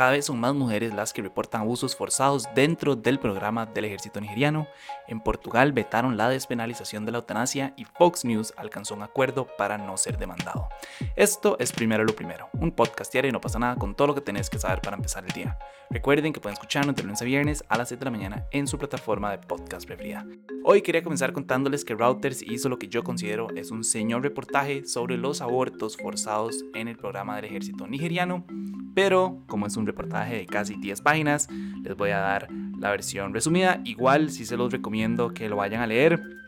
cada vez son más mujeres las que reportan abusos forzados dentro del programa del ejército nigeriano. En Portugal vetaron la despenalización de la eutanasia y Fox News alcanzó un acuerdo para no ser demandado. Esto es Primero lo Primero, un podcast diario y no pasa nada con todo lo que tenés que saber para empezar el día. Recuerden que pueden escucharnos de lunes a viernes a las 7 de la mañana en su plataforma de podcast preferida. Hoy quería comenzar contándoles que Routers hizo lo que yo considero es un señor reportaje sobre los abortos forzados en el programa del ejército nigeriano, pero como es un reportaje de casi 10 páginas, les voy a dar la versión resumida. Igual si se los recomiendo que lo vayan a leer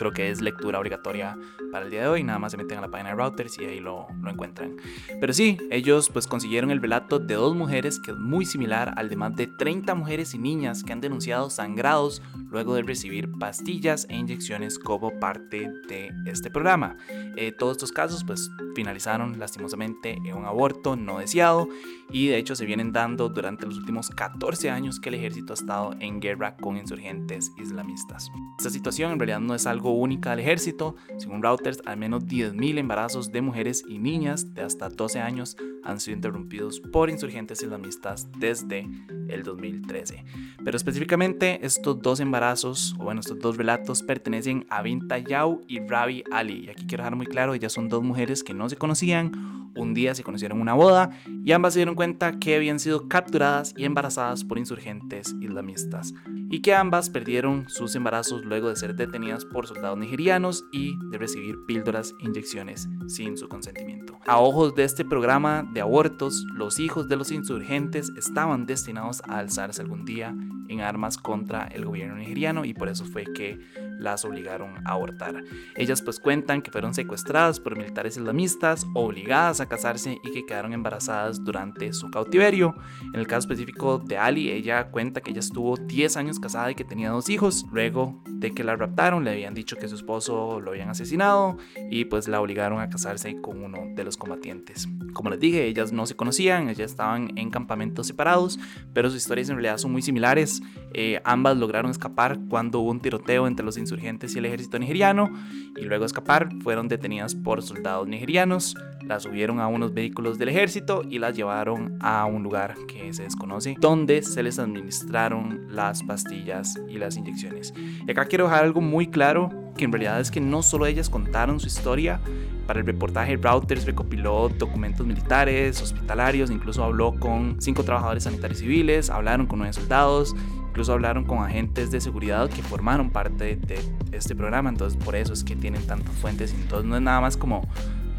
creo que es lectura obligatoria para el día de hoy. Nada más se meten a la página de Routers y ahí lo, lo encuentran. Pero sí, ellos pues consiguieron el relato de dos mujeres que es muy similar al de más de 30 mujeres y niñas que han denunciado sangrados luego de recibir pastillas e inyecciones como parte de este programa. Eh, todos estos casos pues finalizaron lastimosamente en un aborto no deseado y de hecho se vienen dando durante los últimos 14 años que el ejército ha estado en guerra con insurgentes islamistas. Esta situación en realidad no es algo única del ejército. Según Reuters, al menos 10.000 embarazos de mujeres y niñas de hasta 12 años han sido interrumpidos por insurgentes islamistas desde el 2013. Pero específicamente estos dos embarazos, o bueno, estos dos relatos pertenecen a Binta Yau y Rabi Ali. Y aquí quiero dejar muy claro, ellas son dos mujeres que no se conocían un día se conocieron en una boda y ambas se dieron cuenta que habían sido capturadas y embarazadas por insurgentes islamistas y que ambas perdieron sus embarazos luego de ser detenidas por soldados nigerianos y de recibir píldoras e inyecciones sin su consentimiento. A ojos de este programa de abortos, los hijos de los insurgentes estaban destinados a alzarse algún día en armas contra el gobierno nigeriano y por eso fue que las obligaron a abortar. Ellas pues cuentan que fueron secuestradas por militares islamistas, obligadas a casarse y que quedaron embarazadas durante su cautiverio. En el caso específico de Ali, ella cuenta que ella estuvo 10 años casada y que tenía dos hijos. Luego de que la raptaron, le habían dicho que su esposo lo habían asesinado y pues la obligaron a casarse con uno de los combatientes. Como les dije, ellas no se conocían, ellas estaban en campamentos separados, pero sus historias en realidad son muy similares. Eh, ambas lograron escapar cuando hubo un tiroteo entre los insurgentes y el ejército nigeriano y luego escapar fueron detenidas por soldados nigerianos, las subieron a unos vehículos del ejército y las llevaron a un lugar que se desconoce donde se les administraron las pastillas y las inyecciones. Y acá quiero dejar algo muy claro que en realidad es que no solo ellas contaron su historia, para el reportaje Routers recopiló documentos militares, hospitalarios, incluso habló con cinco trabajadores sanitarios civiles, hablaron con nueve soldados, incluso hablaron con agentes de seguridad que formaron parte de este programa, entonces por eso es que tienen tantas fuentes entonces no es nada más como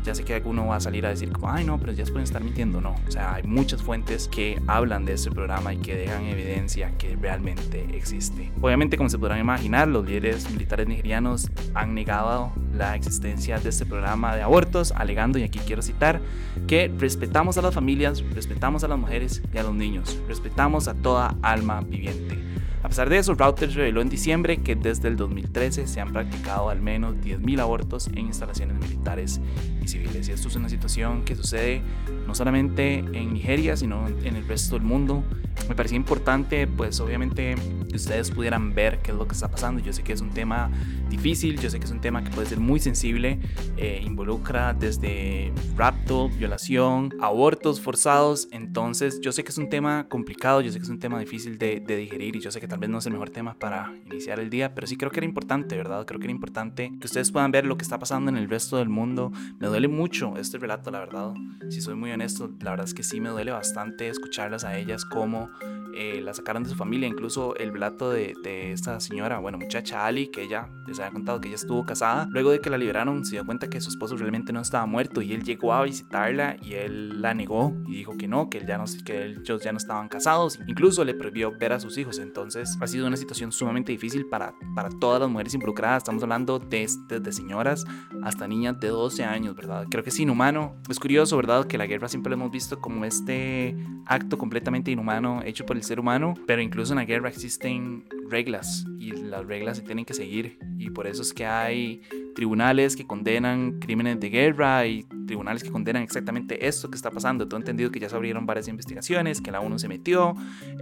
ya sé que alguno va a salir a decir como, ay no, pero ya se pueden estar mintiendo. No, o sea, hay muchas fuentes que hablan de este programa y que dejan evidencia que realmente existe. Obviamente, como se podrán imaginar, los líderes militares nigerianos han negado la existencia de este programa de abortos, alegando, y aquí quiero citar, que respetamos a las familias, respetamos a las mujeres y a los niños, respetamos a toda alma viviente. Pesar de eso, Reuters reveló en diciembre que desde el 2013 se han practicado al menos 10.000 abortos en instalaciones militares y civiles. Y esto es una situación que sucede no solamente en Nigeria, sino en el resto del mundo. Me parecía importante, pues obviamente, que ustedes pudieran ver qué es lo que está pasando. Yo sé que es un tema difícil, yo sé que es un tema que puede ser muy sensible, eh, involucra desde rapto, violación, abortos forzados. Entonces, yo sé que es un tema complicado, yo sé que es un tema difícil de, de digerir y yo sé que tal vez no es el mejor tema para iniciar el día, pero sí creo que era importante, ¿verdad? Creo que era importante que ustedes puedan ver lo que está pasando en el resto del mundo. Me duele mucho este relato, la verdad. Si soy muy honesto, la verdad es que sí me duele bastante escucharlas a ellas como eh, la sacaron de su familia, incluso el relato de, de, esta señora, bueno, muchacha Ali, que ella les había contado que ella estuvo casada, luego de que la liberaron se dio cuenta que su esposo realmente no estaba muerto y él llegó a visitarla y él la negó y dijo que no, que, él ya no, que ellos ya no estaban casados, incluso le prohibió ver a sus hijos, entonces ha sido una situación sumamente difícil para, para todas las mujeres involucradas, estamos hablando de, de señoras hasta niñas de 12 años, ¿verdad? Creo que es inhumano, es curioso, ¿verdad? Que la guerra siempre lo hemos visto como este acto completamente inhumano hecho por el ser humano, pero incluso en la guerra existen reglas y las reglas se tienen que seguir y por eso es que hay tribunales que condenan crímenes de guerra y tribunales que condenan exactamente esto que está pasando. Todo entendido que ya se abrieron varias investigaciones, que la ONU se metió,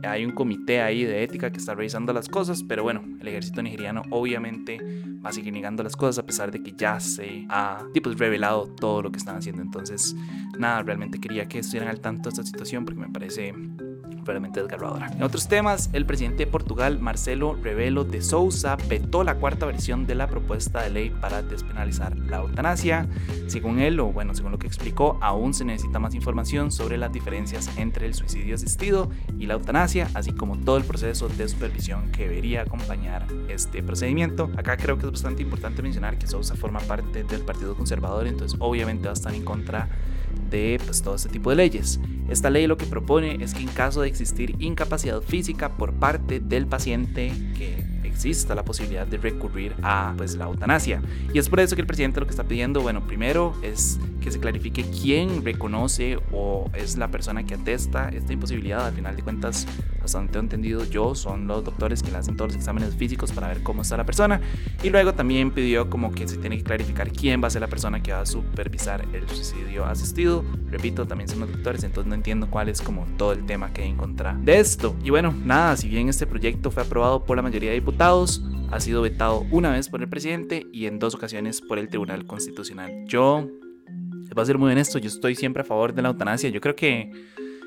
hay un comité ahí de ética que está revisando las cosas, pero bueno, el ejército nigeriano obviamente va a seguir negando las cosas a pesar de que ya se ha pues, revelado todo lo que están haciendo. Entonces, nada, realmente quería que estuvieran al tanto de esta situación porque me parece verdaderamente desgarradora. En otros temas, el presidente de Portugal, Marcelo Rebelo de Sousa, vetó la cuarta versión de la propuesta de ley para despenalizar la eutanasia. Según él, o bueno, según lo que explicó, aún se necesita más información sobre las diferencias entre el suicidio asistido y la eutanasia, así como todo el proceso de supervisión que debería acompañar este procedimiento. Acá creo que es bastante importante mencionar que Sousa forma parte del Partido Conservador, entonces obviamente va a estar en contra de pues, todo este tipo de leyes. Esta ley lo que propone es que en caso de existir incapacidad física por parte del paciente que exista la posibilidad de recurrir a pues la eutanasia. Y es por eso que el presidente lo que está pidiendo, bueno, primero es que se clarifique quién reconoce o es la persona que atesta esta imposibilidad. Al final de cuentas, hasta donde tengo entendido yo, son los doctores que le hacen todos los exámenes físicos para ver cómo está la persona. Y luego también pidió como que se tiene que clarificar quién va a ser la persona que va a supervisar el suicidio asistido. Repito, también son los doctores, entonces no entiendo cuál es como todo el tema que hay de esto. Y bueno, nada, si bien este proyecto fue aprobado por la mayoría de diputados, ha sido vetado una vez por el presidente y en dos ocasiones por el Tribunal Constitucional. Yo, les voy a ser muy honesto, yo estoy siempre a favor de la eutanasia. Yo creo que,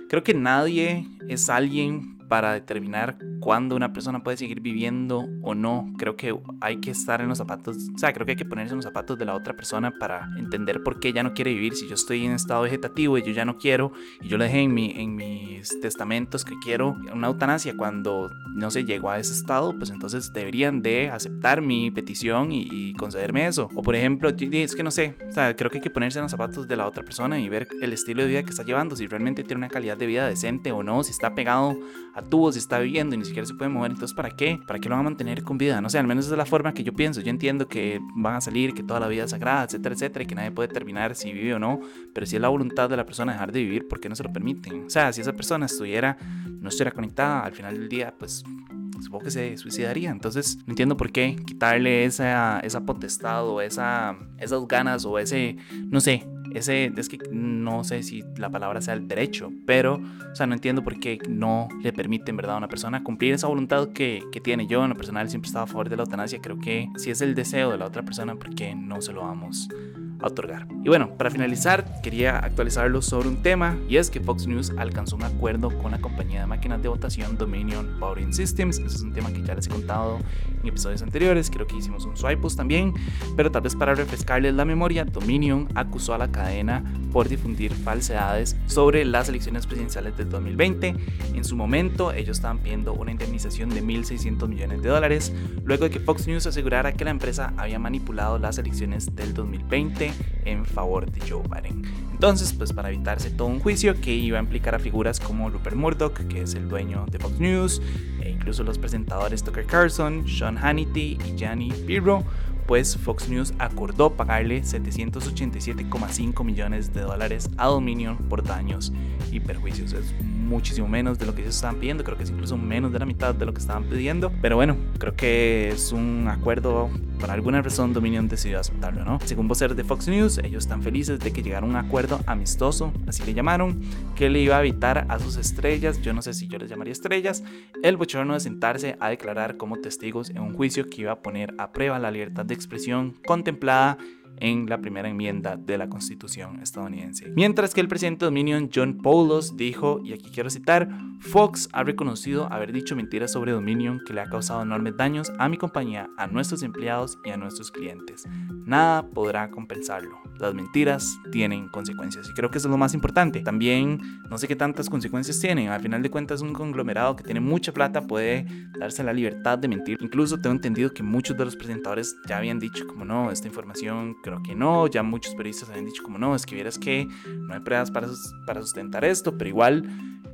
creo que nadie es alguien para determinar cuándo una persona puede seguir viviendo o no. Creo que hay que estar en los zapatos, o sea, creo que hay que ponerse en los zapatos de la otra persona para entender por qué ella no quiere vivir. Si yo estoy en estado vegetativo y yo ya no quiero, y yo le dejé en, mi, en mis testamentos que quiero una eutanasia cuando no se llegó a ese estado, pues entonces deberían de aceptar mi petición y, concederme eso. O por ejemplo, es que no sé, o sea, creo que hay que ponerse en los zapatos de la otra persona y ver el estilo de vida que está llevando, si realmente tiene una calidad de vida decente o no, si está pegado a tubos y está viviendo y siquiera se puede mover, entonces ¿para qué? ¿Para qué lo van a mantener con vida? No sé, al menos esa es la forma que yo pienso. Yo entiendo que van a salir, que toda la vida es sagrada, etcétera, etcétera, y que nadie puede determinar si vive o no, pero si es la voluntad de la persona dejar de vivir, ¿por qué no se lo permiten? O sea, si esa persona estuviera, no estuviera conectada, al final del día, pues supongo que se suicidaría. Entonces, no entiendo por qué quitarle esa, esa potestad o esa, esas ganas o ese, no sé, ese, es que no sé si la palabra sea el derecho, pero, o sea, no entiendo por qué no le permite en verdad a una persona cumplir esa voluntad que, que tiene. Yo en lo personal siempre estaba a favor de la eutanasia, creo que si es el deseo de la otra persona, ¿por qué no se lo vamos otorgar. Y bueno, para finalizar, quería actualizarlo sobre un tema y es que Fox News alcanzó un acuerdo con la compañía de máquinas de votación Dominion Voting Systems. Ese es un tema que ya les he contado en episodios anteriores, creo que hicimos un swipe también, pero tal vez para refrescarles la memoria, Dominion acusó a la cadena por difundir falsedades sobre las elecciones presidenciales del 2020. En su momento, ellos estaban pidiendo una indemnización de 1.600 millones de dólares, luego de que Fox News asegurara que la empresa había manipulado las elecciones del 2020 en favor de Joe Biden. Entonces, pues para evitarse todo un juicio que iba a implicar a figuras como Rupert Murdoch, que es el dueño de Fox News, e incluso los presentadores Tucker Carlson, Sean Hannity y Gianni Pirro, pues Fox News acordó pagarle 787,5 millones de dólares a Dominion por daños y perjuicios. Muchísimo menos de lo que ellos estaban pidiendo, creo que es incluso menos de la mitad de lo que estaban pidiendo, pero bueno, creo que es un acuerdo, por alguna razón Dominion decidió aceptarlo, ¿no? Según voceros de Fox News, ellos están felices de que llegara un acuerdo amistoso, así le llamaron, que le iba a evitar a sus estrellas, yo no sé si yo les llamaría estrellas, el bochorno de sentarse a declarar como testigos en un juicio que iba a poner a prueba la libertad de expresión contemplada en la primera enmienda de la Constitución estadounidense. Mientras que el presidente Dominion John Paulos dijo, y aquí quiero citar, Fox ha reconocido haber dicho mentiras sobre Dominion que le ha causado enormes daños a mi compañía, a nuestros empleados y a nuestros clientes. Nada podrá compensarlo. Las mentiras tienen consecuencias y creo que eso es lo más importante. También no sé qué tantas consecuencias tienen. Al final de cuentas un conglomerado que tiene mucha plata puede darse la libertad de mentir. Incluso tengo entendido que muchos de los presentadores ya habían dicho como no, esta información creo que no. Ya muchos periodistas habían dicho como no, es que vieras que no hay pruebas para, para sustentar esto, pero igual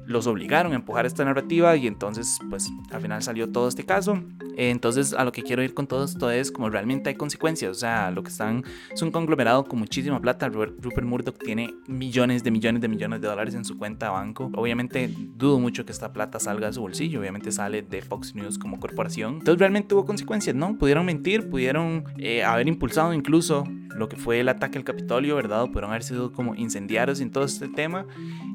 los obligaron a empujar esta narrativa y entonces pues al final salió todo este caso. Entonces a lo que quiero ir con todo esto es como realmente hay consecuencias, o sea, lo que están es un conglomerado con muchísima plata. Rupert Murdoch tiene millones de millones de millones de dólares en su cuenta de banco. Obviamente dudo mucho que esta plata salga de su bolsillo, obviamente sale de Fox News como corporación. Entonces realmente hubo consecuencias, ¿no? Pudieron mentir, pudieron eh, haber impulsado incluso lo que fue el ataque al Capitolio, ¿verdad? Pudieron haber sido como incendiarios en todo este tema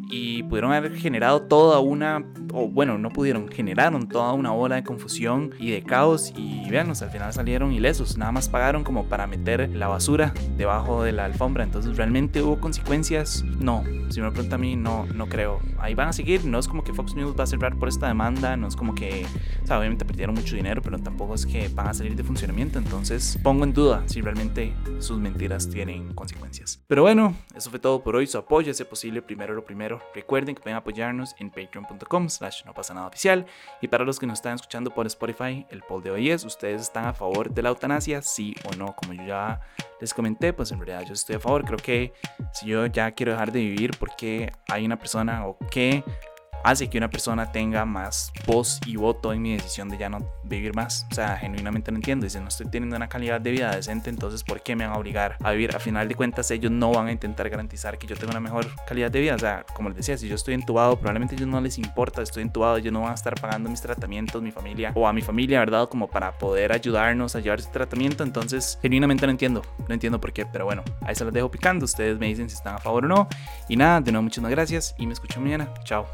y pudieron haber generado toda una, o bueno, no pudieron, generaron toda una ola de confusión y de caos y veanos, al final salieron ilesos, nada más pagaron como para meter la basura debajo de la alfombra, entonces realmente hubo consecuencias, no, si me pregunta a mí, no, no creo, ahí van a seguir, no es como que Fox News va a cerrar por esta demanda, no es como que, o sea, obviamente perdieron mucho dinero, pero tampoco es que van a salir de funcionamiento, entonces pongo en duda si realmente sus mentiras tienen consecuencias. Pero bueno, eso fue todo por hoy, su apoyo es posible primero lo primero. Recuerden que pueden apoyarnos en patreon.com slash no pasa nada oficial. Y para los que nos están escuchando por Spotify, el poll de hoy es, ¿ustedes están a favor de la eutanasia? Sí o no, como yo ya les comenté, pues en realidad yo estoy a favor. Creo que si yo ya quiero dejar de vivir porque hay una persona o que hace que una persona tenga más voz y voto en mi decisión de ya no vivir más. O sea, genuinamente no entiendo. Dice, no estoy teniendo una calidad de vida decente, entonces ¿por qué me van a obligar a vivir? A final de cuentas, ellos no van a intentar garantizar que yo tenga una mejor calidad de vida. O sea, como les decía, si yo estoy entubado, probablemente a ellos no les importa, estoy entubado, ellos no van a estar pagando mis tratamientos, mi familia o a mi familia, ¿verdad? Como para poder ayudarnos a llevar ese tratamiento. Entonces, genuinamente no entiendo, no entiendo por qué, pero bueno, ahí se los dejo picando. Ustedes me dicen si están a favor o no. Y nada, de nuevo, muchísimas gracias y me escucho mañana. Chao.